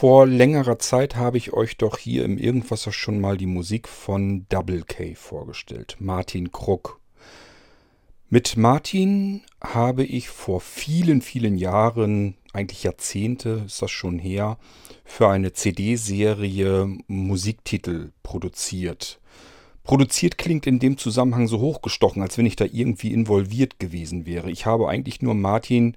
Vor längerer Zeit habe ich euch doch hier im Irgendwasser schon mal die Musik von Double K vorgestellt. Martin Krug. Mit Martin habe ich vor vielen, vielen Jahren, eigentlich Jahrzehnte ist das schon her, für eine CD-Serie Musiktitel produziert. Produziert klingt in dem Zusammenhang so hochgestochen, als wenn ich da irgendwie involviert gewesen wäre. Ich habe eigentlich nur Martin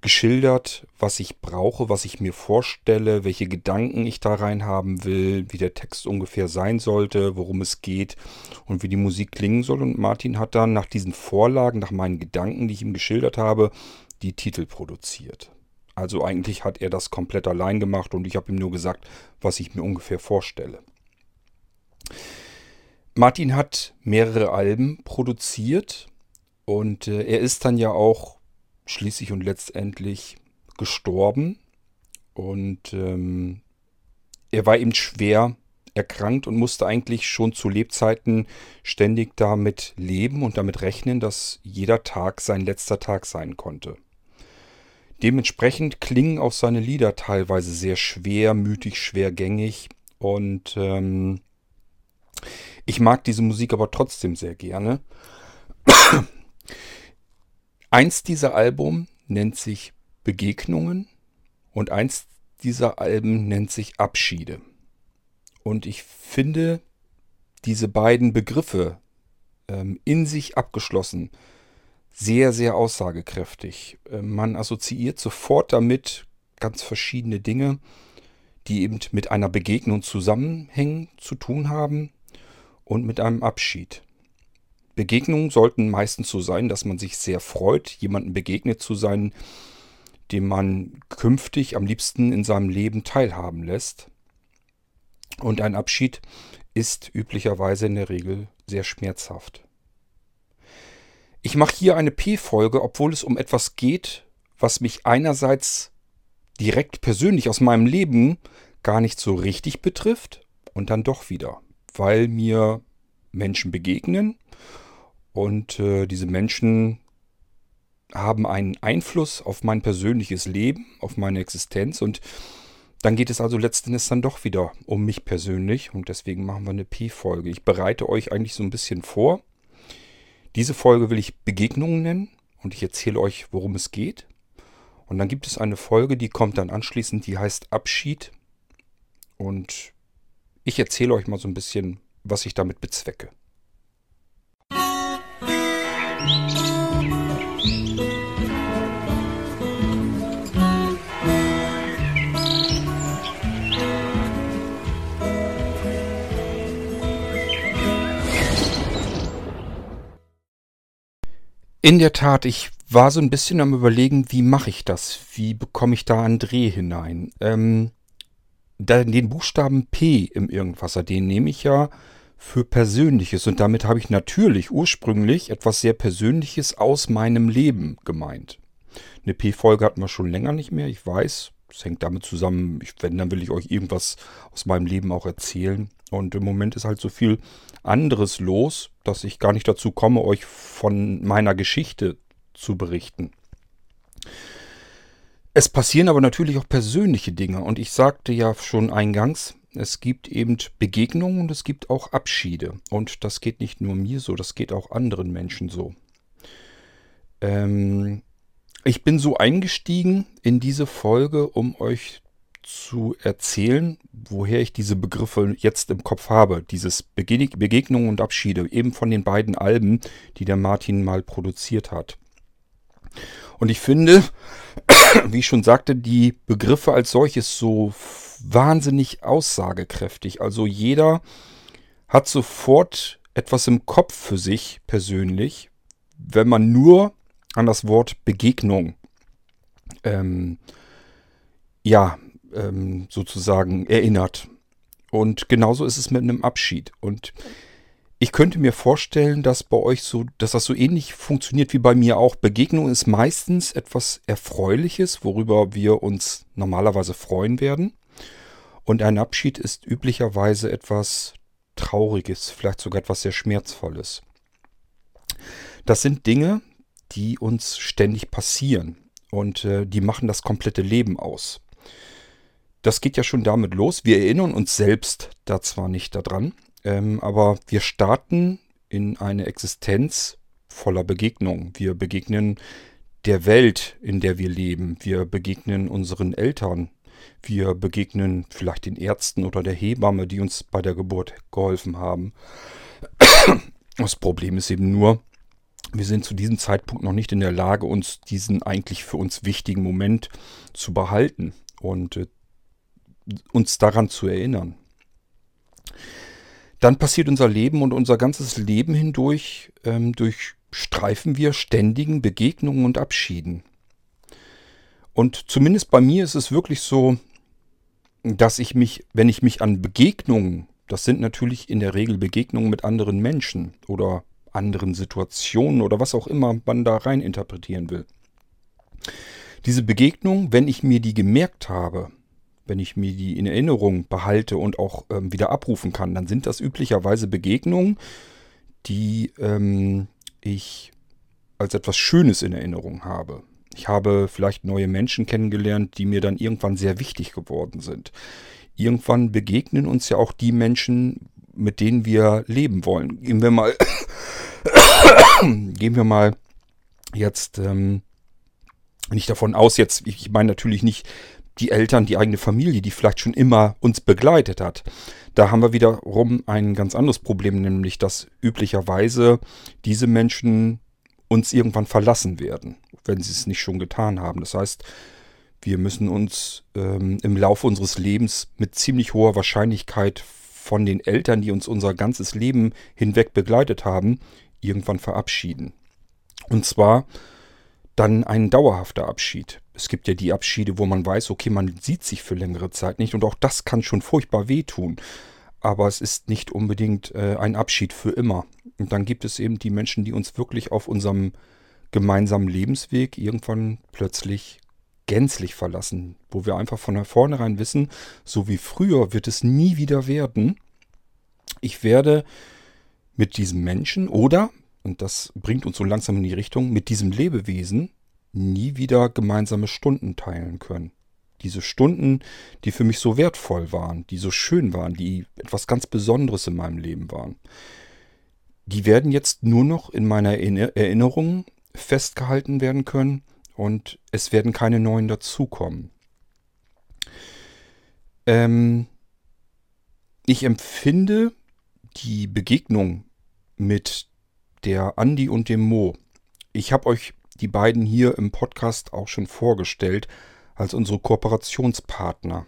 geschildert, was ich brauche, was ich mir vorstelle, welche Gedanken ich da rein haben will, wie der Text ungefähr sein sollte, worum es geht und wie die Musik klingen soll. Und Martin hat dann nach diesen Vorlagen, nach meinen Gedanken, die ich ihm geschildert habe, die Titel produziert. Also eigentlich hat er das komplett allein gemacht und ich habe ihm nur gesagt, was ich mir ungefähr vorstelle. Martin hat mehrere Alben produziert und äh, er ist dann ja auch schließlich und letztendlich gestorben. Und ähm, er war eben schwer erkrankt und musste eigentlich schon zu Lebzeiten ständig damit leben und damit rechnen, dass jeder Tag sein letzter Tag sein konnte. Dementsprechend klingen auch seine Lieder teilweise sehr schwermütig, schwergängig und ähm, ich mag diese Musik aber trotzdem sehr gerne. Eins dieser Alben nennt sich Begegnungen und eins dieser Alben nennt sich Abschiede. Und ich finde diese beiden Begriffe ähm, in sich abgeschlossen sehr, sehr aussagekräftig. Äh, man assoziiert sofort damit ganz verschiedene Dinge, die eben mit einer Begegnung zusammenhängen, zu tun haben und mit einem Abschied. Begegnungen sollten meistens so sein, dass man sich sehr freut, jemanden begegnet zu sein, dem man künftig am liebsten in seinem Leben teilhaben lässt. Und ein Abschied ist üblicherweise in der Regel sehr schmerzhaft. Ich mache hier eine P-Folge, obwohl es um etwas geht, was mich einerseits direkt persönlich aus meinem Leben gar nicht so richtig betrifft und dann doch wieder, weil mir Menschen begegnen und äh, diese Menschen haben einen Einfluss auf mein persönliches Leben, auf meine Existenz. Und dann geht es also letztendlich dann doch wieder um mich persönlich. Und deswegen machen wir eine P-Folge. Ich bereite euch eigentlich so ein bisschen vor. Diese Folge will ich Begegnungen nennen. Und ich erzähle euch, worum es geht. Und dann gibt es eine Folge, die kommt dann anschließend, die heißt Abschied. Und ich erzähle euch mal so ein bisschen, was ich damit bezwecke. In der Tat, ich war so ein bisschen am Überlegen, wie mache ich das? Wie bekomme ich da einen Dreh hinein? Ähm, den Buchstaben P im Irgendwasser, den nehme ich ja für Persönliches. Und damit habe ich natürlich ursprünglich etwas sehr Persönliches aus meinem Leben gemeint. Eine P-Folge hatten wir schon länger nicht mehr, ich weiß. Das hängt damit zusammen, ich, wenn, dann will ich euch irgendwas aus meinem Leben auch erzählen. Und im Moment ist halt so viel anderes los, dass ich gar nicht dazu komme, euch von meiner Geschichte zu berichten. Es passieren aber natürlich auch persönliche Dinge. Und ich sagte ja schon eingangs, es gibt eben Begegnungen und es gibt auch Abschiede. Und das geht nicht nur mir so, das geht auch anderen Menschen so. Ähm, ich bin so eingestiegen in diese Folge, um euch zu erzählen, woher ich diese Begriffe jetzt im Kopf habe. Dieses Bege Begegnungen und Abschiede, eben von den beiden Alben, die der Martin mal produziert hat. Und ich finde, wie ich schon sagte, die Begriffe als solches so wahnsinnig aussagekräftig. Also jeder hat sofort etwas im Kopf für sich persönlich, wenn man nur an das Wort Begegnung ähm, ja ähm, sozusagen erinnert. Und genauso ist es mit einem Abschied. Und ich könnte mir vorstellen, dass bei euch so, dass das so ähnlich funktioniert wie bei mir auch. Begegnung ist meistens etwas Erfreuliches, worüber wir uns normalerweise freuen werden. Und ein Abschied ist üblicherweise etwas Trauriges, vielleicht sogar etwas sehr Schmerzvolles. Das sind Dinge, die uns ständig passieren und äh, die machen das komplette Leben aus. das geht ja schon damit los. Wir erinnern uns selbst da zwar nicht daran, ähm, aber wir starten in eine Existenz voller Begegnungen. Wir begegnen der Welt, in der wir leben. Wir begegnen unseren Eltern. Wir begegnen vielleicht den Ärzten oder der Hebamme, die uns bei der Geburt geholfen haben. Das Problem ist eben nur, wir sind zu diesem Zeitpunkt noch nicht in der Lage, uns diesen eigentlich für uns wichtigen Moment zu behalten und äh, uns daran zu erinnern. Dann passiert unser Leben und unser ganzes Leben hindurch ähm, durchstreifen wir ständigen Begegnungen und Abschieden. Und zumindest bei mir ist es wirklich so, dass ich mich, wenn ich mich an Begegnungen, das sind natürlich in der Regel Begegnungen mit anderen Menschen oder anderen Situationen oder was auch immer man da rein interpretieren will. Diese Begegnung, wenn ich mir die gemerkt habe, wenn ich mir die in Erinnerung behalte und auch ähm, wieder abrufen kann, dann sind das üblicherweise Begegnungen, die ähm, ich als etwas Schönes in Erinnerung habe. Ich habe vielleicht neue Menschen kennengelernt, die mir dann irgendwann sehr wichtig geworden sind. Irgendwann begegnen uns ja auch die Menschen, mit denen wir leben wollen. Gehen wir mal, gehen wir mal jetzt ähm, nicht davon aus, jetzt, ich meine natürlich nicht die Eltern, die eigene Familie, die vielleicht schon immer uns begleitet hat. Da haben wir wiederum ein ganz anderes Problem, nämlich dass üblicherweise diese Menschen uns irgendwann verlassen werden, wenn sie es nicht schon getan haben. Das heißt, wir müssen uns ähm, im Laufe unseres Lebens mit ziemlich hoher Wahrscheinlichkeit von den Eltern, die uns unser ganzes Leben hinweg begleitet haben, irgendwann verabschieden. Und zwar dann ein dauerhafter Abschied. Es gibt ja die Abschiede, wo man weiß, okay, man sieht sich für längere Zeit nicht und auch das kann schon furchtbar wehtun. Aber es ist nicht unbedingt äh, ein Abschied für immer. Und dann gibt es eben die Menschen, die uns wirklich auf unserem gemeinsamen Lebensweg irgendwann plötzlich gänzlich verlassen, wo wir einfach von vornherein wissen, so wie früher wird es nie wieder werden. Ich werde mit diesem Menschen oder, und das bringt uns so langsam in die Richtung, mit diesem Lebewesen nie wieder gemeinsame Stunden teilen können. Diese Stunden, die für mich so wertvoll waren, die so schön waren, die etwas ganz Besonderes in meinem Leben waren, die werden jetzt nur noch in meiner Erinnerung festgehalten werden können und es werden keine neuen dazukommen. Ähm, ich empfinde die Begegnung mit der Andi und dem Mo. Ich habe euch die beiden hier im Podcast auch schon vorgestellt als unsere Kooperationspartner.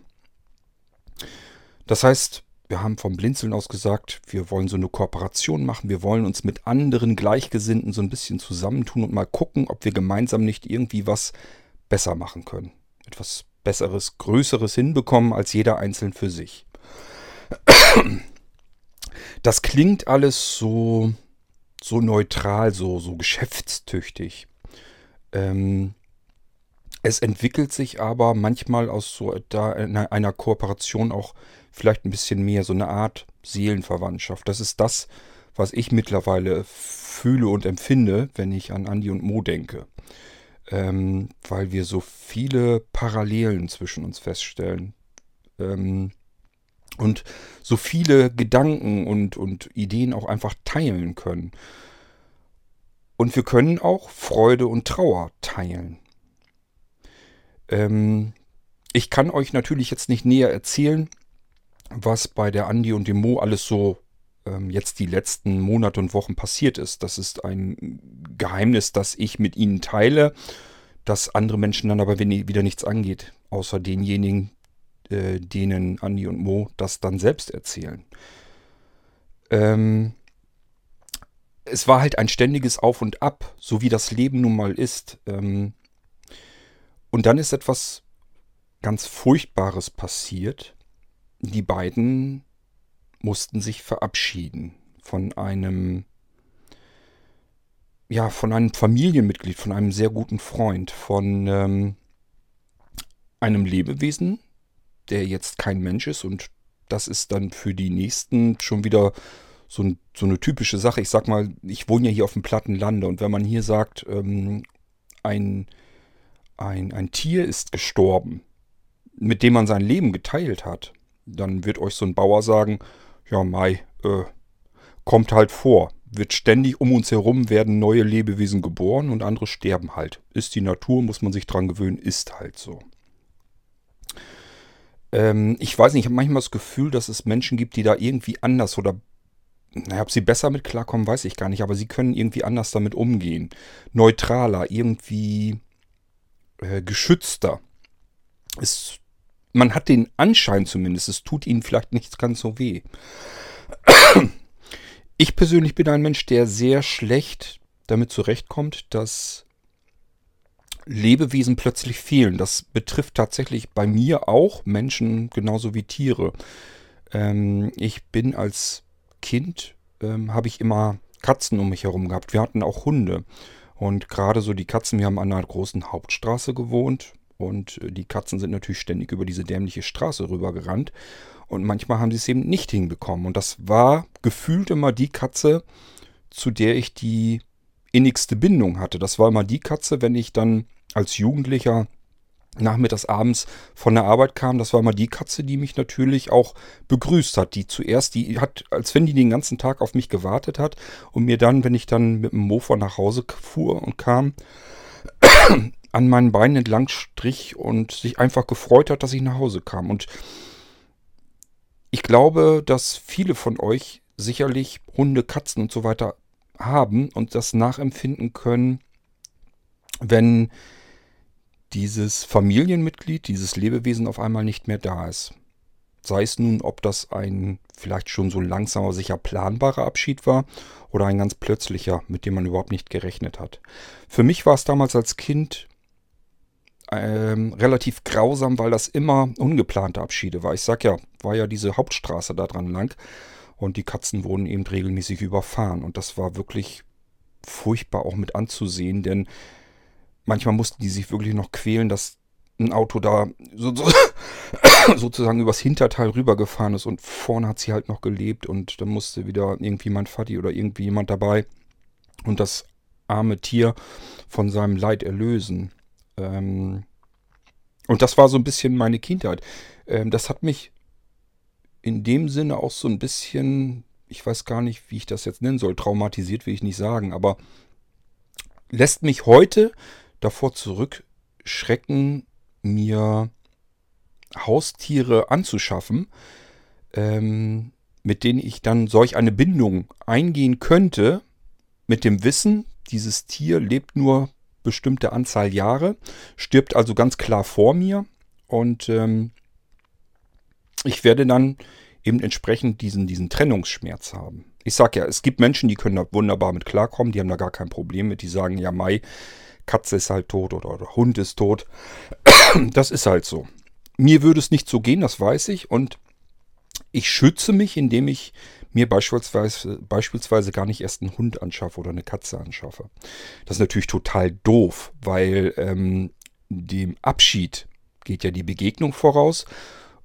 Das heißt, wir haben vom Blinzeln aus gesagt, wir wollen so eine Kooperation machen, wir wollen uns mit anderen Gleichgesinnten so ein bisschen zusammentun und mal gucken, ob wir gemeinsam nicht irgendwie was besser machen können. Etwas Besseres, Größeres hinbekommen als jeder einzeln für sich. Das klingt alles so, so neutral, so, so geschäftstüchtig. Ähm, es entwickelt sich aber manchmal aus so da einer Kooperation auch vielleicht ein bisschen mehr, so eine Art Seelenverwandtschaft. Das ist das, was ich mittlerweile fühle und empfinde, wenn ich an Andi und Mo denke. Ähm, weil wir so viele Parallelen zwischen uns feststellen. Ähm, und so viele Gedanken und, und Ideen auch einfach teilen können. Und wir können auch Freude und Trauer teilen. Ähm, ich kann euch natürlich jetzt nicht näher erzählen, was bei der Andi und dem Mo alles so ähm, jetzt die letzten Monate und Wochen passiert ist. Das ist ein Geheimnis, das ich mit ihnen teile, das andere Menschen dann aber wieder nichts angeht, außer denjenigen, äh, denen Andi und Mo das dann selbst erzählen. Ähm, es war halt ein ständiges Auf und Ab, so wie das Leben nun mal ist. Ähm, und dann ist etwas ganz Furchtbares passiert. Die beiden mussten sich verabschieden von einem, ja, von einem Familienmitglied, von einem sehr guten Freund, von ähm, einem Lebewesen, der jetzt kein Mensch ist und das ist dann für die nächsten schon wieder so, ein, so, eine typische Sache. Ich sag mal, ich wohne ja hier auf dem platten Lande und wenn man hier sagt, ähm, ein, ein, ein Tier ist gestorben, mit dem man sein Leben geteilt hat, dann wird euch so ein Bauer sagen, ja Mai, äh, kommt halt vor. Wird ständig um uns herum werden neue Lebewesen geboren und andere sterben halt. Ist die Natur, muss man sich dran gewöhnen, ist halt so. Ähm, ich weiß nicht, ich habe manchmal das Gefühl, dass es Menschen gibt, die da irgendwie anders oder naja, ob sie besser mit klarkommen, weiß ich gar nicht, aber sie können irgendwie anders damit umgehen. Neutraler, irgendwie äh, geschützter. Es, man hat den Anschein zumindest, es tut ihnen vielleicht nicht ganz so weh. Ich persönlich bin ein Mensch, der sehr schlecht damit zurechtkommt, dass Lebewesen plötzlich fehlen. Das betrifft tatsächlich bei mir auch Menschen genauso wie Tiere. Ähm, ich bin als Kind, ähm, habe ich immer Katzen um mich herum gehabt. Wir hatten auch Hunde. Und gerade so die Katzen, wir haben an einer großen Hauptstraße gewohnt. Und äh, die Katzen sind natürlich ständig über diese dämliche Straße rübergerannt. Und manchmal haben sie es eben nicht hinbekommen. Und das war gefühlt immer die Katze, zu der ich die innigste Bindung hatte. Das war immer die Katze, wenn ich dann als Jugendlicher nachmittags abends von der Arbeit kam, das war immer die Katze, die mich natürlich auch begrüßt hat. Die zuerst, die hat, als wenn die den ganzen Tag auf mich gewartet hat und mir dann, wenn ich dann mit dem Mofa nach Hause fuhr und kam, an meinen Beinen entlang strich und sich einfach gefreut hat, dass ich nach Hause kam. Und ich glaube, dass viele von euch sicherlich Hunde, Katzen und so weiter haben und das nachempfinden können, wenn dieses Familienmitglied, dieses Lebewesen auf einmal nicht mehr da ist. Sei es nun, ob das ein vielleicht schon so langsamer, sicher planbarer Abschied war oder ein ganz plötzlicher, mit dem man überhaupt nicht gerechnet hat. Für mich war es damals als Kind ähm, relativ grausam, weil das immer ungeplante Abschiede war. Ich sag ja, war ja diese Hauptstraße da dran lang und die Katzen wurden eben regelmäßig überfahren und das war wirklich furchtbar auch mit anzusehen, denn manchmal mussten die sich wirklich noch quälen, dass ein Auto da so, so, sozusagen übers Hinterteil rübergefahren ist und vorne hat sie halt noch gelebt und dann musste wieder irgendwie mein Vati oder irgendwie jemand dabei und das arme Tier von seinem Leid erlösen. Ähm, und das war so ein bisschen meine Kindheit. Ähm, das hat mich in dem Sinne auch so ein bisschen, ich weiß gar nicht, wie ich das jetzt nennen soll, traumatisiert will ich nicht sagen, aber lässt mich heute davor zurückschrecken, mir Haustiere anzuschaffen, ähm, mit denen ich dann solch eine Bindung eingehen könnte, mit dem Wissen, dieses Tier lebt nur bestimmte Anzahl Jahre, stirbt also ganz klar vor mir und ähm, ich werde dann eben entsprechend diesen, diesen Trennungsschmerz haben. Ich sage ja, es gibt Menschen, die können da wunderbar mit klarkommen, die haben da gar kein Problem mit, die sagen, ja Mai, Katze ist halt tot oder, oder Hund ist tot. Das ist halt so. Mir würde es nicht so gehen, das weiß ich und ich schütze mich, indem ich mir beispielsweise, beispielsweise gar nicht erst einen Hund anschaffe oder eine Katze anschaffe. Das ist natürlich total doof, weil ähm, dem Abschied geht ja die Begegnung voraus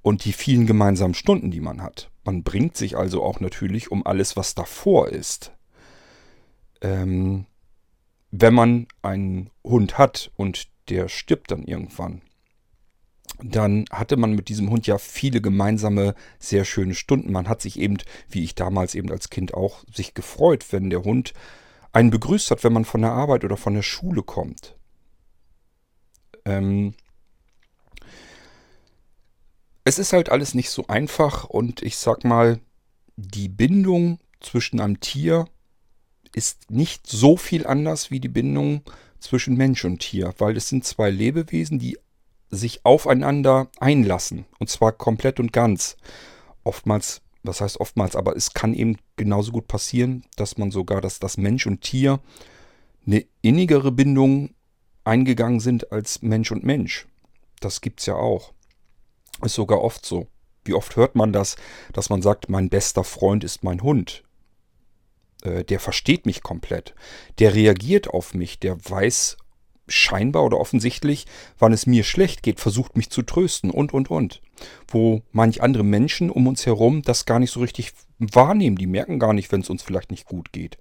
und die vielen gemeinsamen Stunden, die man hat. Man bringt sich also auch natürlich um alles, was davor ist. Ähm, wenn man einen Hund hat und der stirbt dann irgendwann, dann hatte man mit diesem Hund ja viele gemeinsame, sehr schöne Stunden. Man hat sich eben, wie ich damals eben als Kind auch, sich gefreut, wenn der Hund einen begrüßt hat, wenn man von der Arbeit oder von der Schule kommt. Ähm es ist halt alles nicht so einfach und ich sag mal, die Bindung zwischen einem Tier ist nicht so viel anders wie die Bindung zwischen Mensch und Tier, weil es sind zwei Lebewesen, die sich aufeinander einlassen. Und zwar komplett und ganz. Oftmals, was heißt oftmals, aber es kann eben genauso gut passieren, dass man sogar, dass das Mensch und Tier eine innigere Bindung eingegangen sind als Mensch und Mensch. Das gibt es ja auch. Ist sogar oft so. Wie oft hört man das, dass man sagt, mein bester Freund ist mein Hund. Äh, der versteht mich komplett. Der reagiert auf mich. Der weiß scheinbar oder offensichtlich, wann es mir schlecht geht, versucht mich zu trösten und, und, und. Wo manch andere Menschen um uns herum das gar nicht so richtig wahrnehmen. Die merken gar nicht, wenn es uns vielleicht nicht gut geht.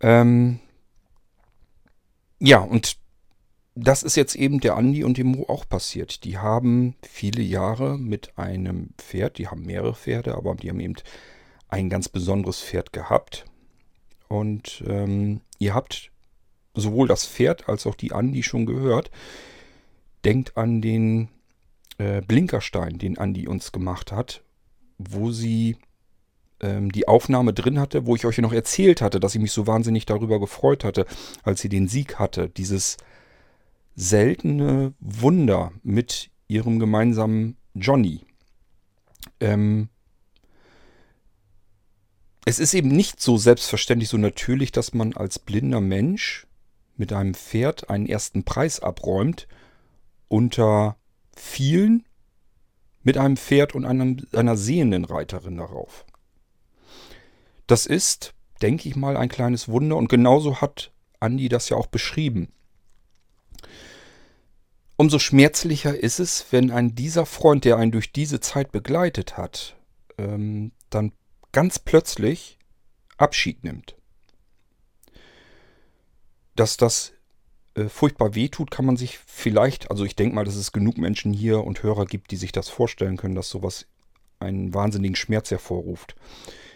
Ähm ja, und das ist jetzt eben der Andi und dem Mo auch passiert. Die haben viele Jahre mit einem Pferd, die haben mehrere Pferde, aber die haben eben ein ganz besonderes Pferd gehabt. Und ähm, ihr habt sowohl das Pferd als auch die Andi schon gehört. Denkt an den äh, Blinkerstein, den Andi uns gemacht hat, wo sie ähm, die Aufnahme drin hatte, wo ich euch noch erzählt hatte, dass ich mich so wahnsinnig darüber gefreut hatte, als sie den Sieg hatte. Dieses seltene Wunder mit ihrem gemeinsamen Johnny. Ähm, es ist eben nicht so selbstverständlich, so natürlich, dass man als blinder Mensch mit einem Pferd einen ersten Preis abräumt unter vielen mit einem Pferd und einem, einer sehenden Reiterin darauf. Das ist, denke ich mal, ein kleines Wunder und genauso hat Andi das ja auch beschrieben. Umso schmerzlicher ist es, wenn ein dieser Freund, der einen durch diese Zeit begleitet hat, ähm, dann ganz plötzlich Abschied nimmt. Dass das äh, furchtbar wehtut, kann man sich vielleicht, also ich denke mal, dass es genug Menschen hier und Hörer gibt, die sich das vorstellen können, dass sowas einen wahnsinnigen Schmerz hervorruft.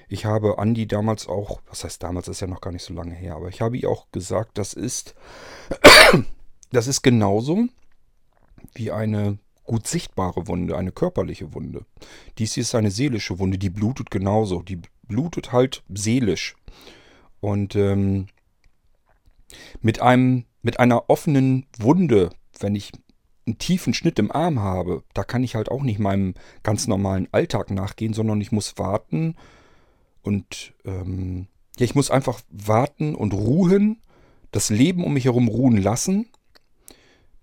Ich habe Andi damals auch, was heißt damals, ist ja noch gar nicht so lange her, aber ich habe ihr auch gesagt, das ist, das ist genauso wie eine gut sichtbare Wunde, eine körperliche Wunde. Dies hier ist eine seelische Wunde, die blutet genauso. Die blutet halt seelisch. Und ähm, mit einem, mit einer offenen Wunde, wenn ich einen tiefen Schnitt im Arm habe, da kann ich halt auch nicht meinem ganz normalen Alltag nachgehen, sondern ich muss warten und ähm, ja, ich muss einfach warten und ruhen, das Leben um mich herum ruhen lassen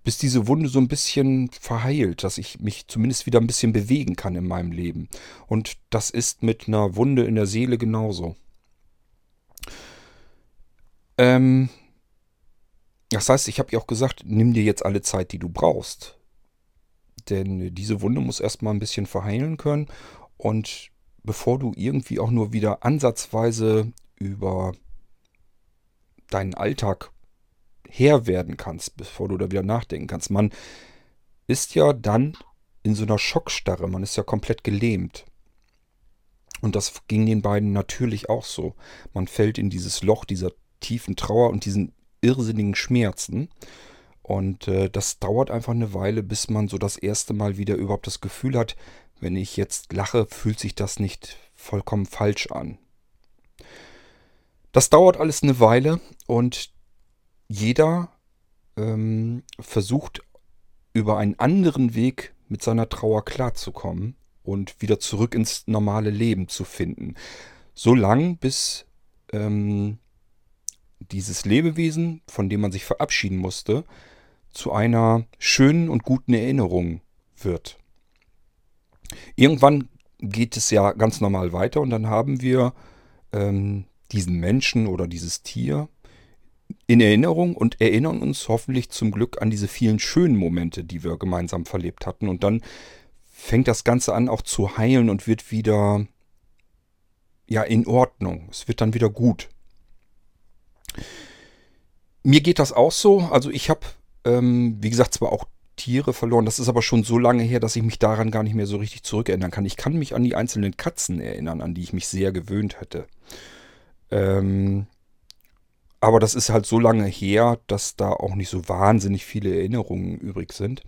bis diese Wunde so ein bisschen verheilt, dass ich mich zumindest wieder ein bisschen bewegen kann in meinem Leben. Und das ist mit einer Wunde in der Seele genauso. Ähm, das heißt, ich habe ja auch gesagt, nimm dir jetzt alle Zeit, die du brauchst. Denn diese Wunde muss erstmal ein bisschen verheilen können. Und bevor du irgendwie auch nur wieder ansatzweise über deinen Alltag Herr werden kannst, bevor du da wieder nachdenken kannst. Man ist ja dann in so einer Schockstarre, man ist ja komplett gelähmt. Und das ging den beiden natürlich auch so. Man fällt in dieses Loch dieser tiefen Trauer und diesen irrsinnigen Schmerzen. Und äh, das dauert einfach eine Weile, bis man so das erste Mal wieder überhaupt das Gefühl hat, wenn ich jetzt lache, fühlt sich das nicht vollkommen falsch an. Das dauert alles eine Weile und jeder ähm, versucht über einen anderen Weg mit seiner Trauer klarzukommen und wieder zurück ins normale Leben zu finden. So lang, bis ähm, dieses Lebewesen, von dem man sich verabschieden musste, zu einer schönen und guten Erinnerung wird. Irgendwann geht es ja ganz normal weiter und dann haben wir ähm, diesen Menschen oder dieses Tier in Erinnerung und erinnern uns hoffentlich zum Glück an diese vielen schönen Momente, die wir gemeinsam verlebt hatten. Und dann fängt das Ganze an auch zu heilen und wird wieder ja in Ordnung. Es wird dann wieder gut. Mir geht das auch so. Also ich habe, ähm, wie gesagt, zwar auch Tiere verloren. Das ist aber schon so lange her, dass ich mich daran gar nicht mehr so richtig zurückerinnern kann. Ich kann mich an die einzelnen Katzen erinnern, an die ich mich sehr gewöhnt hätte. Ähm, aber das ist halt so lange her, dass da auch nicht so wahnsinnig viele Erinnerungen übrig sind.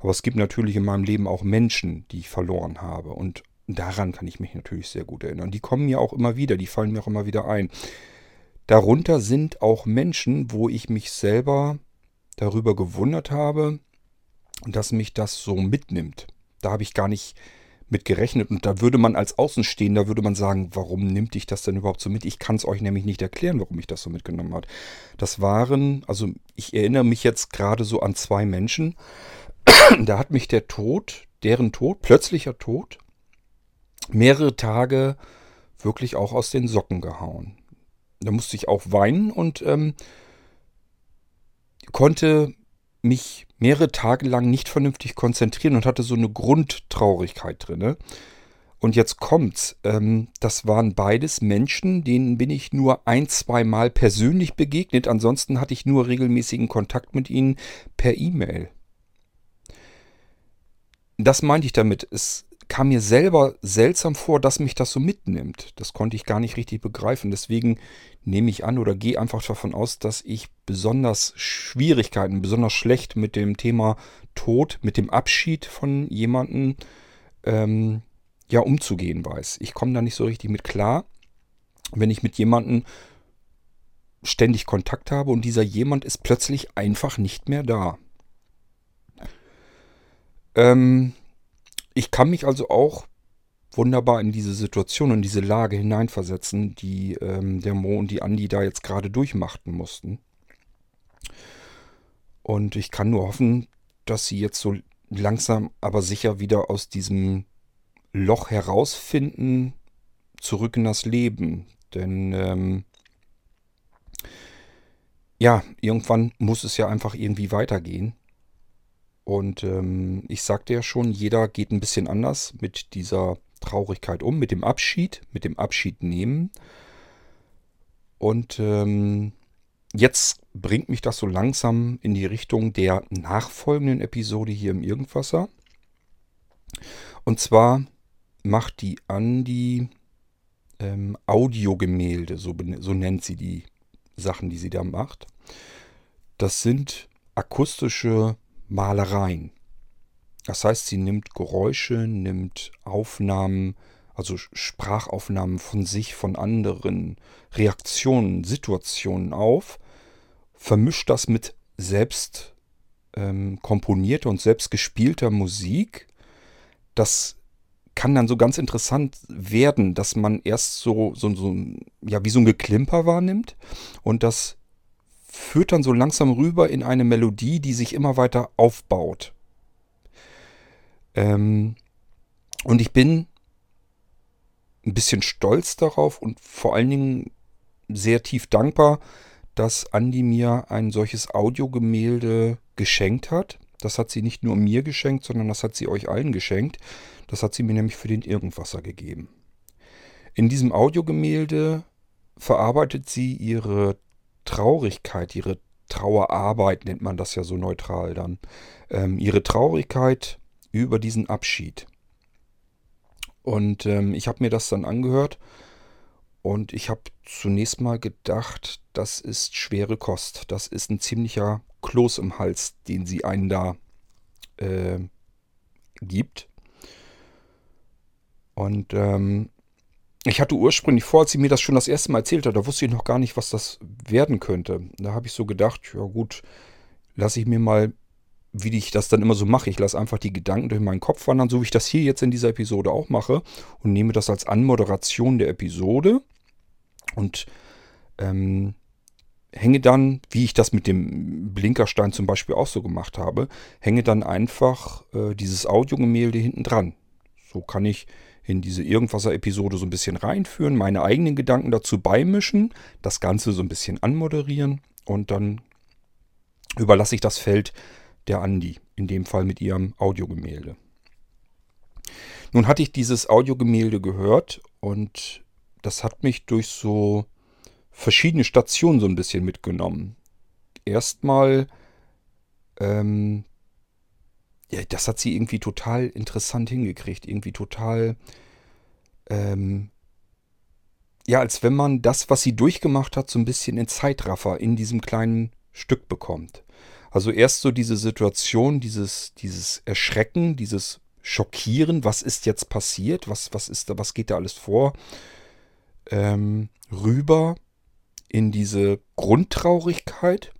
Aber es gibt natürlich in meinem Leben auch Menschen, die ich verloren habe. Und daran kann ich mich natürlich sehr gut erinnern. Die kommen mir auch immer wieder, die fallen mir auch immer wieder ein. Darunter sind auch Menschen, wo ich mich selber darüber gewundert habe, dass mich das so mitnimmt. Da habe ich gar nicht mit gerechnet. Und da würde man als Außenstehender, würde man sagen, warum nimmt dich das denn überhaupt so mit? Ich kann es euch nämlich nicht erklären, warum ich das so mitgenommen hat. Das waren, also ich erinnere mich jetzt gerade so an zwei Menschen. da hat mich der Tod, deren Tod, plötzlicher Tod, mehrere Tage wirklich auch aus den Socken gehauen. Da musste ich auch weinen und ähm, konnte mich mehrere Tage lang nicht vernünftig konzentrieren und hatte so eine Grundtraurigkeit drin. Und jetzt kommt's. Ähm, das waren beides Menschen, denen bin ich nur ein, zwei Mal persönlich begegnet. Ansonsten hatte ich nur regelmäßigen Kontakt mit ihnen per E-Mail. Das meinte ich damit. Es kam mir selber seltsam vor, dass mich das so mitnimmt. Das konnte ich gar nicht richtig begreifen. Deswegen nehme ich an oder gehe einfach davon aus, dass ich besonders Schwierigkeiten, besonders schlecht mit dem Thema Tod, mit dem Abschied von jemandem ähm, ja umzugehen weiß. Ich komme da nicht so richtig mit klar, wenn ich mit jemandem ständig Kontakt habe und dieser jemand ist plötzlich einfach nicht mehr da. Ähm, ich kann mich also auch wunderbar in diese Situation, in diese Lage hineinversetzen, die ähm, der Mo und die Andi da jetzt gerade durchmachten mussten. Und ich kann nur hoffen, dass sie jetzt so langsam aber sicher wieder aus diesem Loch herausfinden, zurück in das Leben. Denn ähm, ja, irgendwann muss es ja einfach irgendwie weitergehen. Und ähm, ich sagte ja schon, jeder geht ein bisschen anders mit dieser Traurigkeit um, mit dem Abschied, mit dem Abschied nehmen. Und ähm, jetzt bringt mich das so langsam in die Richtung der nachfolgenden Episode hier im Irgendwasser. Und zwar macht die Andi ähm, Audiogemälde, so, so nennt sie die Sachen, die sie da macht. Das sind akustische Malereien. Das heißt, sie nimmt Geräusche, nimmt Aufnahmen, also Sprachaufnahmen von sich, von anderen, Reaktionen, Situationen auf, vermischt das mit selbst ähm, komponierter und selbst gespielter Musik. Das kann dann so ganz interessant werden, dass man erst so, so, so ja, wie so ein Geklimper wahrnimmt und das führt dann so langsam rüber in eine Melodie, die sich immer weiter aufbaut. Ähm, und ich bin ein bisschen stolz darauf und vor allen Dingen sehr tief dankbar, dass Andi mir ein solches Audiogemälde geschenkt hat. Das hat sie nicht nur mir geschenkt, sondern das hat sie euch allen geschenkt. Das hat sie mir nämlich für den Irgendwasser gegeben. In diesem Audiogemälde verarbeitet sie ihre Traurigkeit, ihre Trauerarbeit nennt man das ja so neutral dann, ähm, ihre Traurigkeit über diesen Abschied. Und ähm, ich habe mir das dann angehört und ich habe zunächst mal gedacht, das ist schwere Kost. Das ist ein ziemlicher Kloß im Hals, den sie einen da äh, gibt. Und ähm, ich hatte ursprünglich vor, als sie mir das schon das erste Mal erzählt hat, da wusste ich noch gar nicht, was das werden könnte. Da habe ich so gedacht, ja gut, lasse ich mir mal, wie ich das dann immer so mache, ich lasse einfach die Gedanken durch meinen Kopf wandern, so wie ich das hier jetzt in dieser Episode auch mache und nehme das als Anmoderation der Episode und ähm, hänge dann, wie ich das mit dem Blinkerstein zum Beispiel auch so gemacht habe, hänge dann einfach äh, dieses Audiogemälde hinten dran. So kann ich in diese Irgendwasser-Episode so ein bisschen reinführen, meine eigenen Gedanken dazu beimischen, das Ganze so ein bisschen anmoderieren und dann überlasse ich das Feld der Andi, in dem Fall mit ihrem Audiogemälde. Nun hatte ich dieses Audiogemälde gehört und das hat mich durch so verschiedene Stationen so ein bisschen mitgenommen. Erstmal, ähm, ja, das hat sie irgendwie total interessant hingekriegt. Irgendwie total, ähm, ja, als wenn man das, was sie durchgemacht hat, so ein bisschen in Zeitraffer in diesem kleinen Stück bekommt. Also erst so diese Situation, dieses, dieses Erschrecken, dieses Schockieren, was ist jetzt passiert, was, was ist da, was geht da alles vor, ähm, rüber in diese Grundtraurigkeit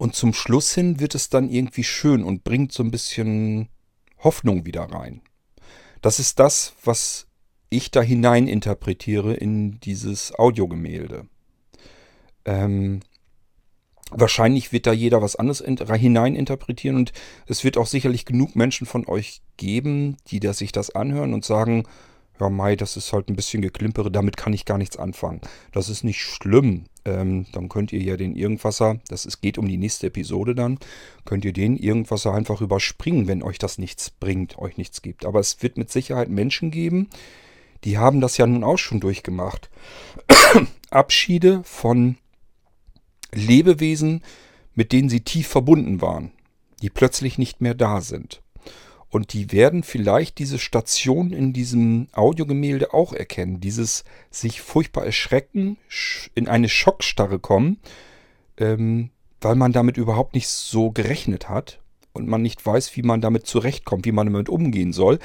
und zum Schluss hin wird es dann irgendwie schön und bringt so ein bisschen Hoffnung wieder rein. Das ist das, was ich da hinein interpretiere in dieses Audiogemälde. Ähm, wahrscheinlich wird da jeder was anderes hinein interpretieren und es wird auch sicherlich genug Menschen von euch geben, die da sich das anhören und sagen, ja Mai, das ist halt ein bisschen geklimpere, damit kann ich gar nichts anfangen. Das ist nicht schlimm. Ähm, dann könnt ihr ja den Irgendwasser, das ist, geht um die nächste Episode dann, könnt ihr den Irgendwasser einfach überspringen, wenn euch das nichts bringt, euch nichts gibt. Aber es wird mit Sicherheit Menschen geben, die haben das ja nun auch schon durchgemacht. Abschiede von Lebewesen, mit denen sie tief verbunden waren, die plötzlich nicht mehr da sind. Und die werden vielleicht diese Station in diesem Audiogemälde auch erkennen. Dieses sich furchtbar erschrecken, in eine Schockstarre kommen, ähm, weil man damit überhaupt nicht so gerechnet hat und man nicht weiß, wie man damit zurechtkommt, wie man damit umgehen soll.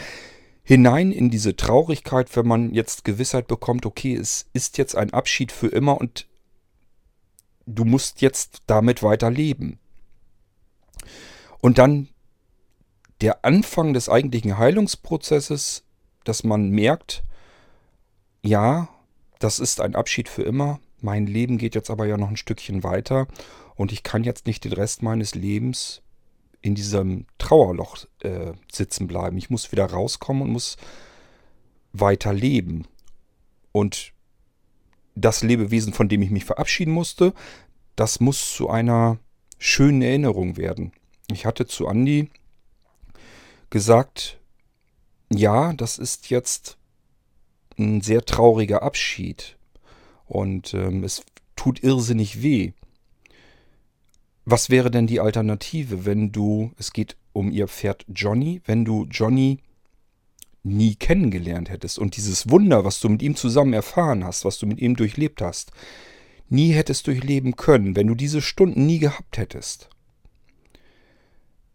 Hinein in diese Traurigkeit, wenn man jetzt Gewissheit bekommt, okay, es ist jetzt ein Abschied für immer und du musst jetzt damit weiterleben. Und dann der Anfang des eigentlichen Heilungsprozesses, dass man merkt, ja, das ist ein Abschied für immer, mein Leben geht jetzt aber ja noch ein Stückchen weiter und ich kann jetzt nicht den Rest meines Lebens in diesem Trauerloch äh, sitzen bleiben. Ich muss wieder rauskommen und muss weiter leben. Und das Lebewesen, von dem ich mich verabschieden musste, das muss zu einer schönen Erinnerung werden. Ich hatte zu Andi gesagt, ja, das ist jetzt ein sehr trauriger Abschied und ähm, es tut irrsinnig weh. Was wäre denn die Alternative, wenn du, es geht um ihr Pferd Johnny, wenn du Johnny nie kennengelernt hättest und dieses Wunder, was du mit ihm zusammen erfahren hast, was du mit ihm durchlebt hast, nie hättest durchleben können, wenn du diese Stunden nie gehabt hättest.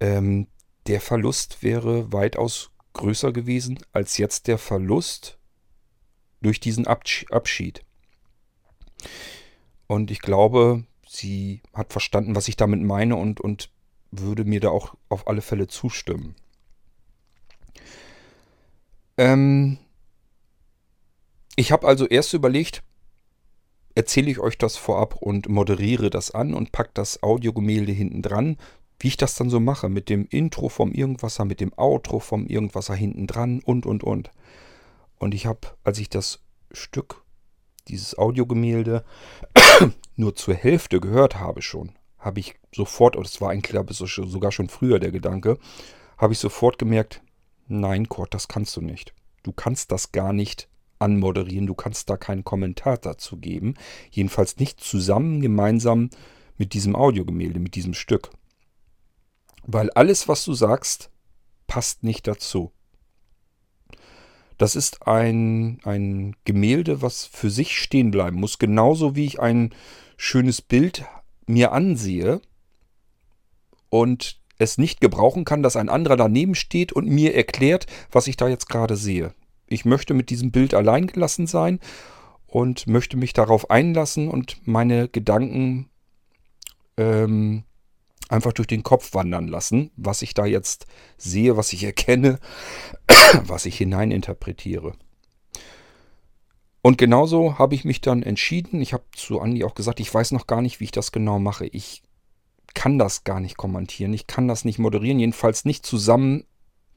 Ähm, der Verlust wäre weitaus größer gewesen als jetzt der Verlust durch diesen Abschied. Und ich glaube, sie hat verstanden, was ich damit meine und, und würde mir da auch auf alle Fälle zustimmen. Ähm ich habe also erst überlegt, erzähle ich euch das vorab und moderiere das an und packe das Audiogemälde hinten dran, wie ich das dann so mache, mit dem Intro vom Irgendwasser, mit dem Outro vom Irgendwasser hinten dran und, und, und. Und ich habe, als ich das Stück, dieses Audiogemälde, nur zur Hälfte gehört habe schon, habe ich sofort, und es war eigentlich, sogar schon früher der Gedanke, habe ich sofort gemerkt, nein, Kurt, das kannst du nicht. Du kannst das gar nicht anmoderieren, du kannst da keinen Kommentar dazu geben. Jedenfalls nicht zusammen, gemeinsam mit diesem Audiogemälde, mit diesem Stück. Weil alles, was du sagst, passt nicht dazu. Das ist ein, ein Gemälde, was für sich stehen bleiben muss. Genauso wie ich ein schönes Bild mir ansehe und es nicht gebrauchen kann, dass ein anderer daneben steht und mir erklärt, was ich da jetzt gerade sehe. Ich möchte mit diesem Bild allein gelassen sein und möchte mich darauf einlassen und meine Gedanken ähm, einfach durch den Kopf wandern lassen, was ich da jetzt sehe, was ich erkenne, was ich hineininterpretiere. Und genauso habe ich mich dann entschieden. Ich habe zu Andi auch gesagt, ich weiß noch gar nicht, wie ich das genau mache. Ich kann das gar nicht kommentieren. Ich kann das nicht moderieren. Jedenfalls nicht zusammen,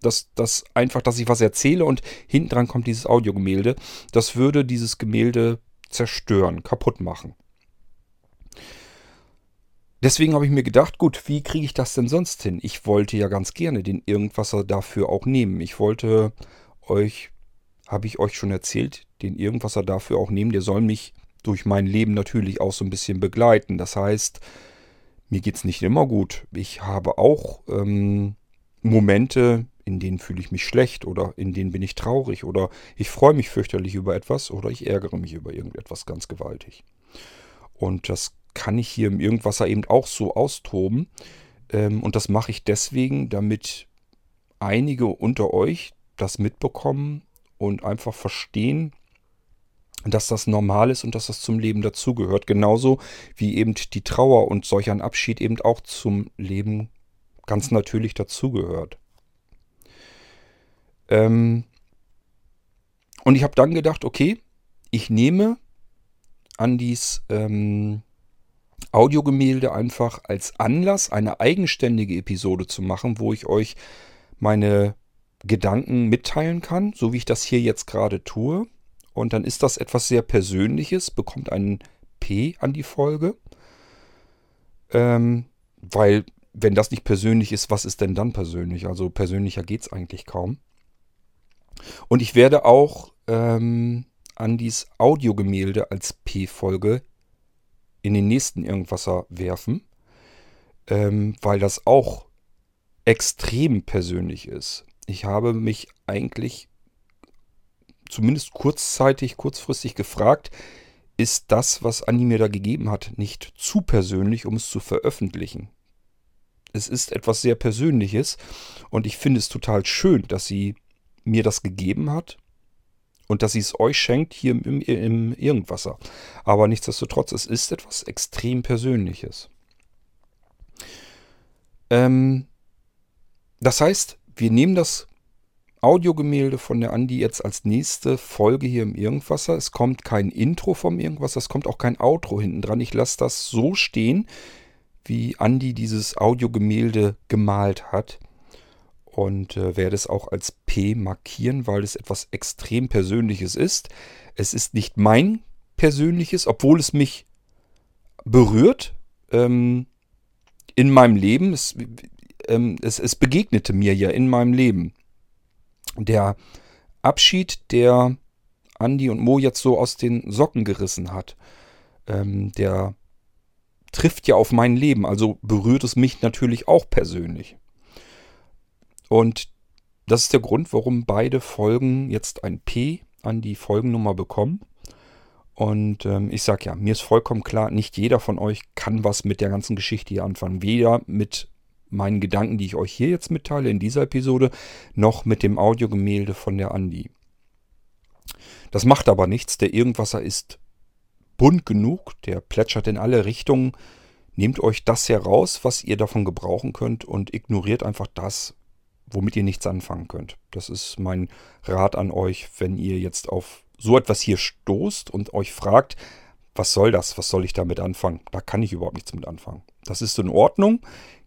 dass das einfach, dass ich was erzähle und hinten dran kommt dieses Audiogemälde. Das würde dieses Gemälde zerstören, kaputt machen. Deswegen habe ich mir gedacht, gut, wie kriege ich das denn sonst hin? Ich wollte ja ganz gerne den Irgendwasser dafür auch nehmen. Ich wollte euch, habe ich euch schon erzählt, den Irgendwasser dafür auch nehmen. Der soll mich durch mein Leben natürlich auch so ein bisschen begleiten. Das heißt, mir geht es nicht immer gut. Ich habe auch ähm, Momente, in denen fühle ich mich schlecht oder in denen bin ich traurig oder ich freue mich fürchterlich über etwas oder ich ärgere mich über irgendetwas ganz gewaltig. Und das kann ich hier im Irgendwasser eben auch so austoben. Ähm, und das mache ich deswegen, damit einige unter euch das mitbekommen und einfach verstehen, dass das normal ist und dass das zum Leben dazugehört. Genauso wie eben die Trauer und solch ein Abschied eben auch zum Leben ganz natürlich dazugehört. Ähm und ich habe dann gedacht, okay, ich nehme Andis ähm, Audiogemälde einfach als Anlass, eine eigenständige Episode zu machen, wo ich euch meine Gedanken mitteilen kann, so wie ich das hier jetzt gerade tue. Und dann ist das etwas sehr Persönliches, bekommt einen P an die Folge. Ähm, weil, wenn das nicht persönlich ist, was ist denn dann persönlich? Also persönlicher geht es eigentlich kaum. Und ich werde auch ähm, Andys Audiogemälde als P-Folge in den nächsten Irgendwasser werfen, ähm, weil das auch extrem persönlich ist. Ich habe mich eigentlich zumindest kurzzeitig, kurzfristig gefragt, ist das, was Andi mir da gegeben hat, nicht zu persönlich, um es zu veröffentlichen? Es ist etwas sehr Persönliches und ich finde es total schön, dass sie mir das gegeben hat und dass sie es euch schenkt hier im, im Irgendwasser. Aber nichtsdestotrotz, es ist etwas extrem Persönliches. Ähm, das heißt, wir nehmen das Audiogemälde von der Andi jetzt als nächste Folge hier im Irgendwasser. Es kommt kein Intro vom Irgendwasser, es kommt auch kein Outro hinten dran. Ich lasse das so stehen, wie Andi dieses Audiogemälde gemalt hat und äh, werde es auch als P markieren, weil es etwas extrem Persönliches ist. Es ist nicht mein persönliches, obwohl es mich berührt ähm, in meinem Leben. Es, ähm, es, es begegnete mir ja in meinem Leben. Der Abschied, der Andi und Mo jetzt so aus den Socken gerissen hat, ähm, der trifft ja auf mein Leben, also berührt es mich natürlich auch persönlich. Und das ist der Grund, warum beide Folgen jetzt ein P an die Folgennummer bekommen. Und ähm, ich sage ja, mir ist vollkommen klar, nicht jeder von euch kann was mit der ganzen Geschichte hier anfangen. Weder mit meinen Gedanken, die ich euch hier jetzt mitteile in dieser Episode, noch mit dem Audiogemälde von der Andi. Das macht aber nichts. Der Irgendwasser ist bunt genug, der plätschert in alle Richtungen. Nehmt euch das heraus, was ihr davon gebrauchen könnt und ignoriert einfach das, womit ihr nichts anfangen könnt. Das ist mein Rat an euch, wenn ihr jetzt auf so etwas hier stoßt und euch fragt, was soll das? Was soll ich damit anfangen? Da kann ich überhaupt nichts mit anfangen. Das ist in Ordnung,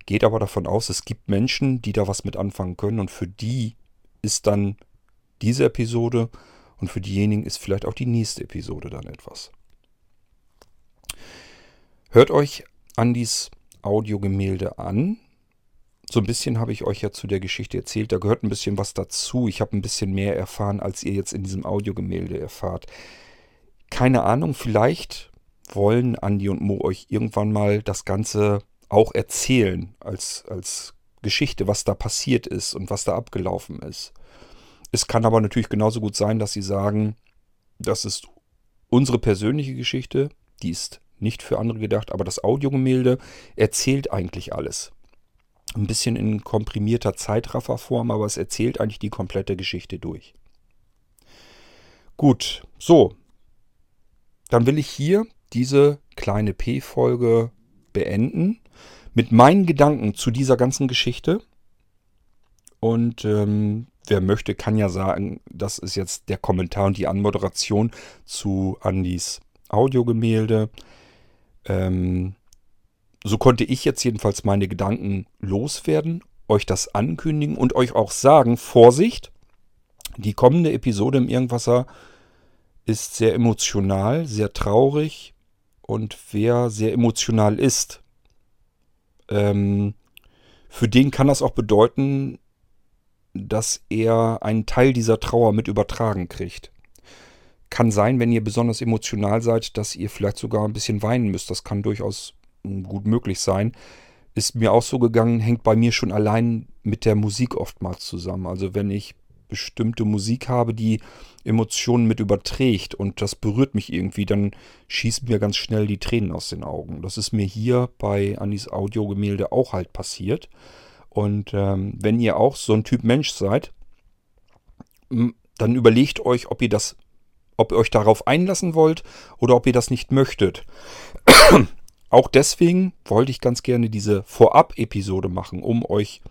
geht aber davon aus, es gibt Menschen, die da was mit anfangen können und für die ist dann diese Episode und für diejenigen ist vielleicht auch die nächste Episode dann etwas. Hört euch Andys Audiogemälde an. So ein bisschen habe ich euch ja zu der Geschichte erzählt. Da gehört ein bisschen was dazu. Ich habe ein bisschen mehr erfahren, als ihr jetzt in diesem Audiogemälde erfahrt. Keine Ahnung, vielleicht wollen Andi und Mo euch irgendwann mal das Ganze auch erzählen als, als Geschichte, was da passiert ist und was da abgelaufen ist. Es kann aber natürlich genauso gut sein, dass sie sagen, das ist unsere persönliche Geschichte, die ist nicht für andere gedacht, aber das Audiogemälde erzählt eigentlich alles ein bisschen in komprimierter Zeitrafferform, aber es erzählt eigentlich die komplette Geschichte durch. Gut, so. Dann will ich hier diese kleine P-Folge beenden mit meinen Gedanken zu dieser ganzen Geschichte. Und ähm, wer möchte, kann ja sagen, das ist jetzt der Kommentar und die Anmoderation zu Andys Audiogemälde. Ähm, so konnte ich jetzt jedenfalls meine Gedanken loswerden, euch das ankündigen und euch auch sagen, Vorsicht, die kommende Episode im Irgendwasser ist sehr emotional, sehr traurig und wer sehr emotional ist, ähm, für den kann das auch bedeuten, dass er einen Teil dieser Trauer mit übertragen kriegt. Kann sein, wenn ihr besonders emotional seid, dass ihr vielleicht sogar ein bisschen weinen müsst. Das kann durchaus gut möglich sein. Ist mir auch so gegangen, hängt bei mir schon allein mit der Musik oftmals zusammen. Also wenn ich bestimmte Musik habe, die Emotionen mit überträgt und das berührt mich irgendwie, dann schießen mir ganz schnell die Tränen aus den Augen. Das ist mir hier bei Anis Audiogemälde auch halt passiert. Und ähm, wenn ihr auch so ein Typ Mensch seid, dann überlegt euch, ob ihr das, ob ihr euch darauf einlassen wollt oder ob ihr das nicht möchtet. Auch deswegen wollte ich ganz gerne diese Vorab-Episode machen, um euch,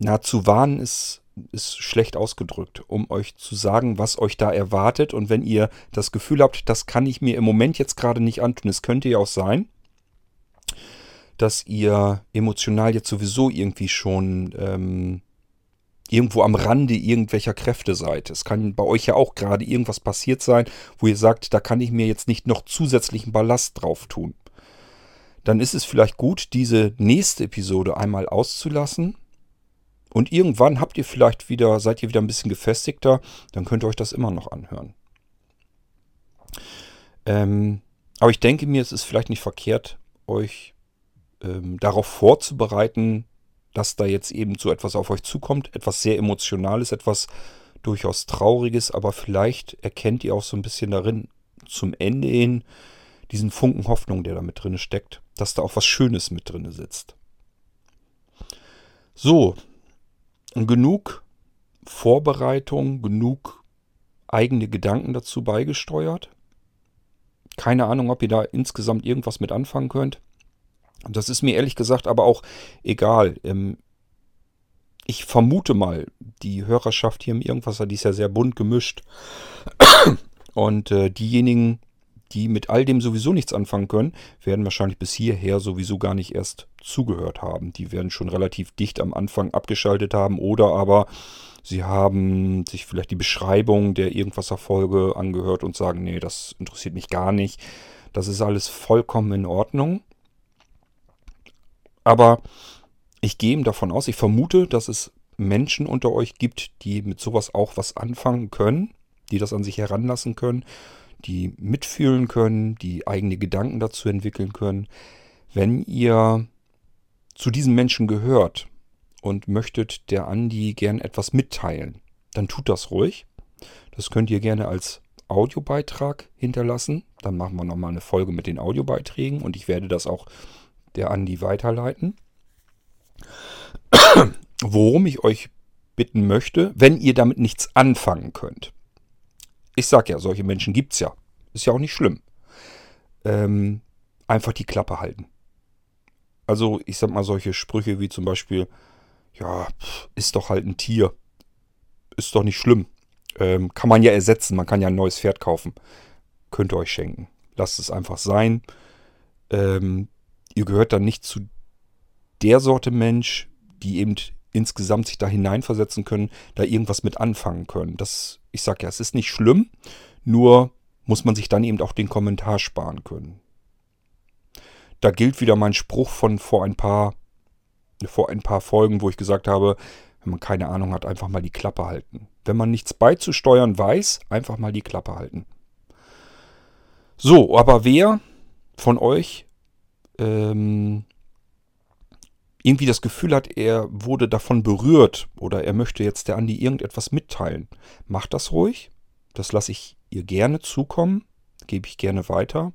na, zu warnen ist, ist schlecht ausgedrückt, um euch zu sagen, was euch da erwartet. Und wenn ihr das Gefühl habt, das kann ich mir im Moment jetzt gerade nicht antun, es könnte ja auch sein, dass ihr emotional jetzt sowieso irgendwie schon ähm, irgendwo am Rande irgendwelcher Kräfte seid. Es kann bei euch ja auch gerade irgendwas passiert sein, wo ihr sagt, da kann ich mir jetzt nicht noch zusätzlichen Ballast drauf tun. Dann ist es vielleicht gut, diese nächste Episode einmal auszulassen. Und irgendwann habt ihr vielleicht wieder, seid ihr wieder ein bisschen gefestigter, dann könnt ihr euch das immer noch anhören. Ähm, aber ich denke mir, es ist vielleicht nicht verkehrt, euch ähm, darauf vorzubereiten, dass da jetzt eben so etwas auf euch zukommt. Etwas sehr Emotionales, etwas durchaus Trauriges, aber vielleicht erkennt ihr auch so ein bisschen darin zum Ende hin diesen Funken Hoffnung, der da mit drin steckt, dass da auch was Schönes mit drin sitzt. So, genug Vorbereitung, genug eigene Gedanken dazu beigesteuert. Keine Ahnung, ob ihr da insgesamt irgendwas mit anfangen könnt. Das ist mir ehrlich gesagt aber auch egal. Ähm, ich vermute mal, die Hörerschaft hier im Irgendwasser, die ist ja sehr bunt gemischt. Und äh, diejenigen, die mit all dem sowieso nichts anfangen können, werden wahrscheinlich bis hierher sowieso gar nicht erst zugehört haben. Die werden schon relativ dicht am Anfang abgeschaltet haben oder aber sie haben sich vielleicht die Beschreibung der Irgendwasser-Folge angehört und sagen, nee, das interessiert mich gar nicht. Das ist alles vollkommen in Ordnung. Aber ich gehe davon aus, ich vermute, dass es Menschen unter euch gibt, die mit sowas auch was anfangen können, die das an sich heranlassen können, die mitfühlen können, die eigene Gedanken dazu entwickeln können. Wenn ihr zu diesen Menschen gehört und möchtet der Andi gern etwas mitteilen, dann tut das ruhig. Das könnt ihr gerne als Audiobeitrag hinterlassen. Dann machen wir nochmal eine Folge mit den Audiobeiträgen und ich werde das auch der Andi weiterleiten. Worum ich euch bitten möchte, wenn ihr damit nichts anfangen könnt. Ich sage ja, solche Menschen gibt es ja. Ist ja auch nicht schlimm. Ähm, einfach die Klappe halten. Also, ich sag mal, solche Sprüche wie zum Beispiel, ja, ist doch halt ein Tier. Ist doch nicht schlimm. Ähm, kann man ja ersetzen, man kann ja ein neues Pferd kaufen. Könnt ihr euch schenken. Lasst es einfach sein. Ähm, ihr gehört dann nicht zu der Sorte Mensch, die eben insgesamt sich da hineinversetzen können, da irgendwas mit anfangen können. Das, ich sag ja, es ist nicht schlimm, nur muss man sich dann eben auch den Kommentar sparen können. Da gilt wieder mein Spruch von vor ein paar, vor ein paar Folgen, wo ich gesagt habe, wenn man keine Ahnung hat, einfach mal die Klappe halten. Wenn man nichts beizusteuern weiß, einfach mal die Klappe halten. So, aber wer von euch ähm, irgendwie das Gefühl hat, er wurde davon berührt oder er möchte jetzt der Andi irgendetwas mitteilen, macht das ruhig. Das lasse ich ihr gerne zukommen, gebe ich gerne weiter.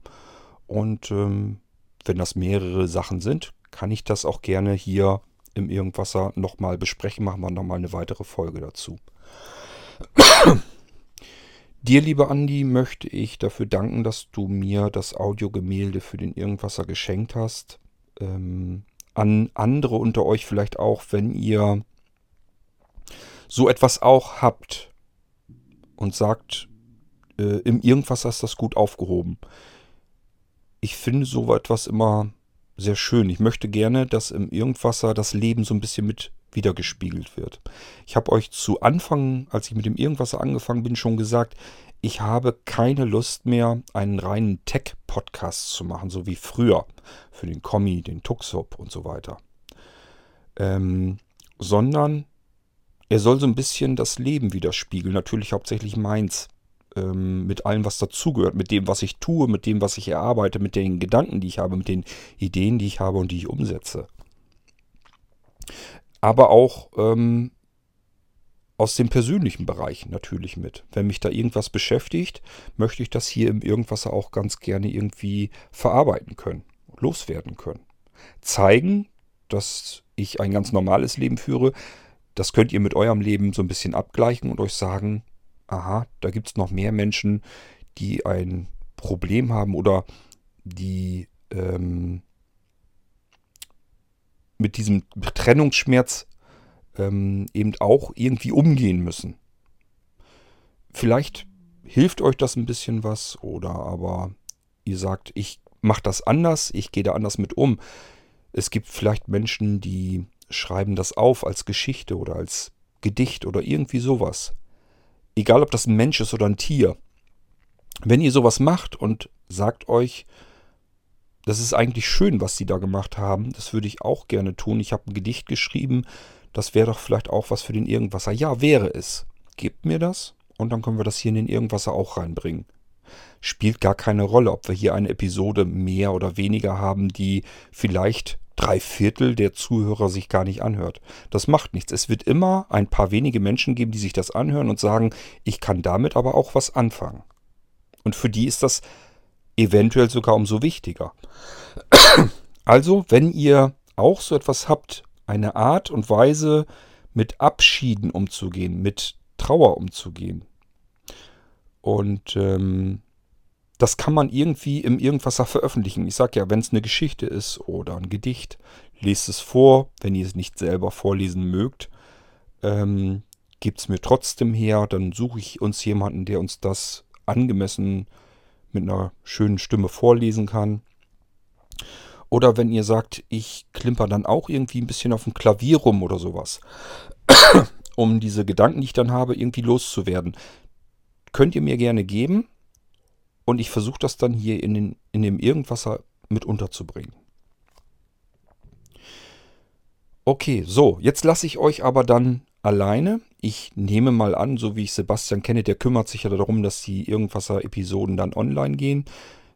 Und ähm, wenn das mehrere Sachen sind, kann ich das auch gerne hier im Irgendwasser nochmal besprechen. Machen wir nochmal eine weitere Folge dazu. Dir, lieber Andi, möchte ich dafür danken, dass du mir das Audiogemälde für den Irgendwasser geschenkt hast. Ähm, an andere unter euch vielleicht auch, wenn ihr so etwas auch habt und sagt, äh, im Irgendwasser ist das gut aufgehoben. Ich finde so etwas immer sehr schön. Ich möchte gerne, dass im Irgendwasser das Leben so ein bisschen mit wiedergespiegelt wird. Ich habe euch zu Anfang, als ich mit dem Irgendwas angefangen bin, schon gesagt, ich habe keine Lust mehr, einen reinen Tech-Podcast zu machen, so wie früher, für den Kommi, den Tuxhop und so weiter. Ähm, sondern er soll so ein bisschen das Leben widerspiegeln, natürlich hauptsächlich meins. Ähm, mit allem, was dazugehört, mit dem, was ich tue, mit dem, was ich erarbeite, mit den Gedanken, die ich habe, mit den Ideen, die ich habe und die ich umsetze aber auch ähm, aus dem persönlichen Bereich natürlich mit. Wenn mich da irgendwas beschäftigt, möchte ich das hier im Irgendwas auch ganz gerne irgendwie verarbeiten können, loswerden können. Zeigen, dass ich ein ganz normales Leben führe, das könnt ihr mit eurem Leben so ein bisschen abgleichen und euch sagen, aha, da gibt es noch mehr Menschen, die ein Problem haben oder die ähm, mit diesem Trennungsschmerz ähm, eben auch irgendwie umgehen müssen. Vielleicht hilft euch das ein bisschen was oder aber ihr sagt, ich mache das anders, ich gehe da anders mit um. Es gibt vielleicht Menschen, die schreiben das auf als Geschichte oder als Gedicht oder irgendwie sowas. Egal, ob das ein Mensch ist oder ein Tier. Wenn ihr sowas macht und sagt euch, das ist eigentlich schön, was sie da gemacht haben, das würde ich auch gerne tun. Ich habe ein Gedicht geschrieben, das wäre doch vielleicht auch was für den Irgendwasser. Ja, wäre es. Gebt mir das und dann können wir das hier in den Irgendwasser auch reinbringen. Spielt gar keine Rolle, ob wir hier eine Episode mehr oder weniger haben, die vielleicht drei Viertel der Zuhörer sich gar nicht anhört. Das macht nichts. Es wird immer ein paar wenige Menschen geben, die sich das anhören und sagen, ich kann damit aber auch was anfangen. Und für die ist das eventuell sogar umso wichtiger. Also, wenn ihr auch so etwas habt, eine Art und Weise, mit Abschieden umzugehen, mit Trauer umzugehen. Und ähm, das kann man irgendwie im Irgendwasser veröffentlichen. Ich sage ja, wenn es eine Geschichte ist oder ein Gedicht, lest es vor. Wenn ihr es nicht selber vorlesen mögt, ähm, gebt es mir trotzdem her. Dann suche ich uns jemanden, der uns das angemessen mit einer schönen Stimme vorlesen kann. Oder wenn ihr sagt, ich klimper dann auch irgendwie ein bisschen auf dem Klavier rum oder sowas, um diese Gedanken, die ich dann habe, irgendwie loszuwerden. Könnt ihr mir gerne geben. Und ich versuche das dann hier in, den, in dem Irgendwasser mit unterzubringen. Okay, so, jetzt lasse ich euch aber dann alleine. Ich nehme mal an, so wie ich Sebastian kenne, der kümmert sich ja darum, dass die Irgendwasser-Episoden dann online gehen.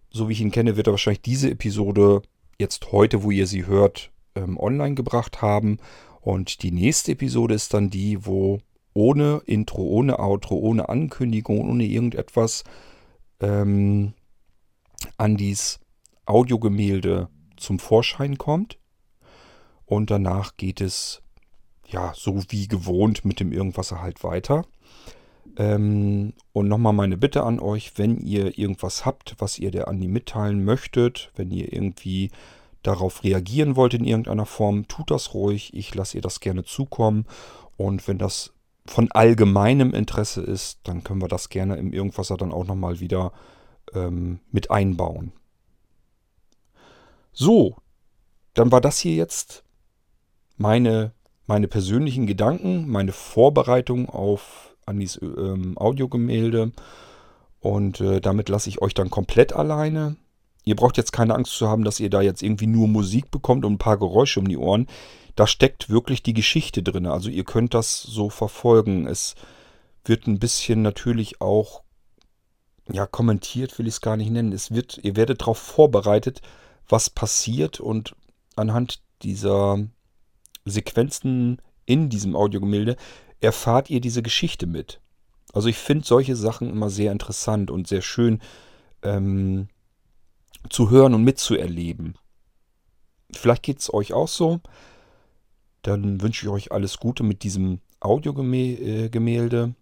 So wie ich ihn kenne, wird er wahrscheinlich diese Episode jetzt heute, wo ihr sie hört, ähm, online gebracht haben. Und die nächste Episode ist dann die, wo ohne Intro, ohne Outro, ohne Ankündigung, ohne irgendetwas ähm, Andys Audiogemälde zum Vorschein kommt. Und danach geht es ja so wie gewohnt mit dem Irgendwasser halt weiter. Ähm, und nochmal meine Bitte an euch, wenn ihr irgendwas habt, was ihr der Andi mitteilen möchtet, wenn ihr irgendwie darauf reagieren wollt in irgendeiner Form, tut das ruhig. Ich lasse ihr das gerne zukommen. Und wenn das von allgemeinem Interesse ist, dann können wir das gerne im Irgendwasser dann auch nochmal wieder ähm, mit einbauen. So, dann war das hier jetzt meine, meine persönlichen Gedanken, meine Vorbereitung auf Andis ähm, Audiogemälde. Und äh, damit lasse ich euch dann komplett alleine. Ihr braucht jetzt keine Angst zu haben, dass ihr da jetzt irgendwie nur Musik bekommt und ein paar Geräusche um die Ohren da steckt wirklich die Geschichte drin. Also ihr könnt das so verfolgen. Es wird ein bisschen natürlich auch, ja, kommentiert will ich es gar nicht nennen. Es wird, ihr werdet darauf vorbereitet, was passiert und anhand dieser Sequenzen in diesem Audiogemälde erfahrt ihr diese Geschichte mit. Also ich finde solche Sachen immer sehr interessant und sehr schön ähm, zu hören und mitzuerleben. Vielleicht geht es euch auch so. Dann wünsche ich euch alles Gute mit diesem Audiogemälde äh,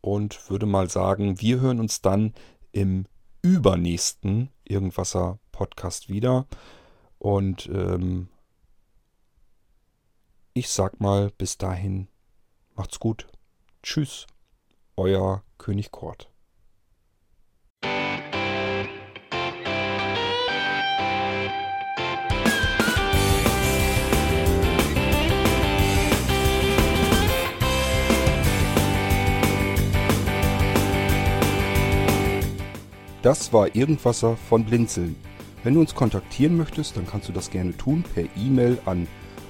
und würde mal sagen, wir hören uns dann im übernächsten Irgendwasser Podcast wieder. Und ähm, ich sag mal bis dahin, macht's gut. Tschüss, euer König Kort. Das war Irgendwasser von Blinzeln. Wenn du uns kontaktieren möchtest, dann kannst du das gerne tun per E-Mail an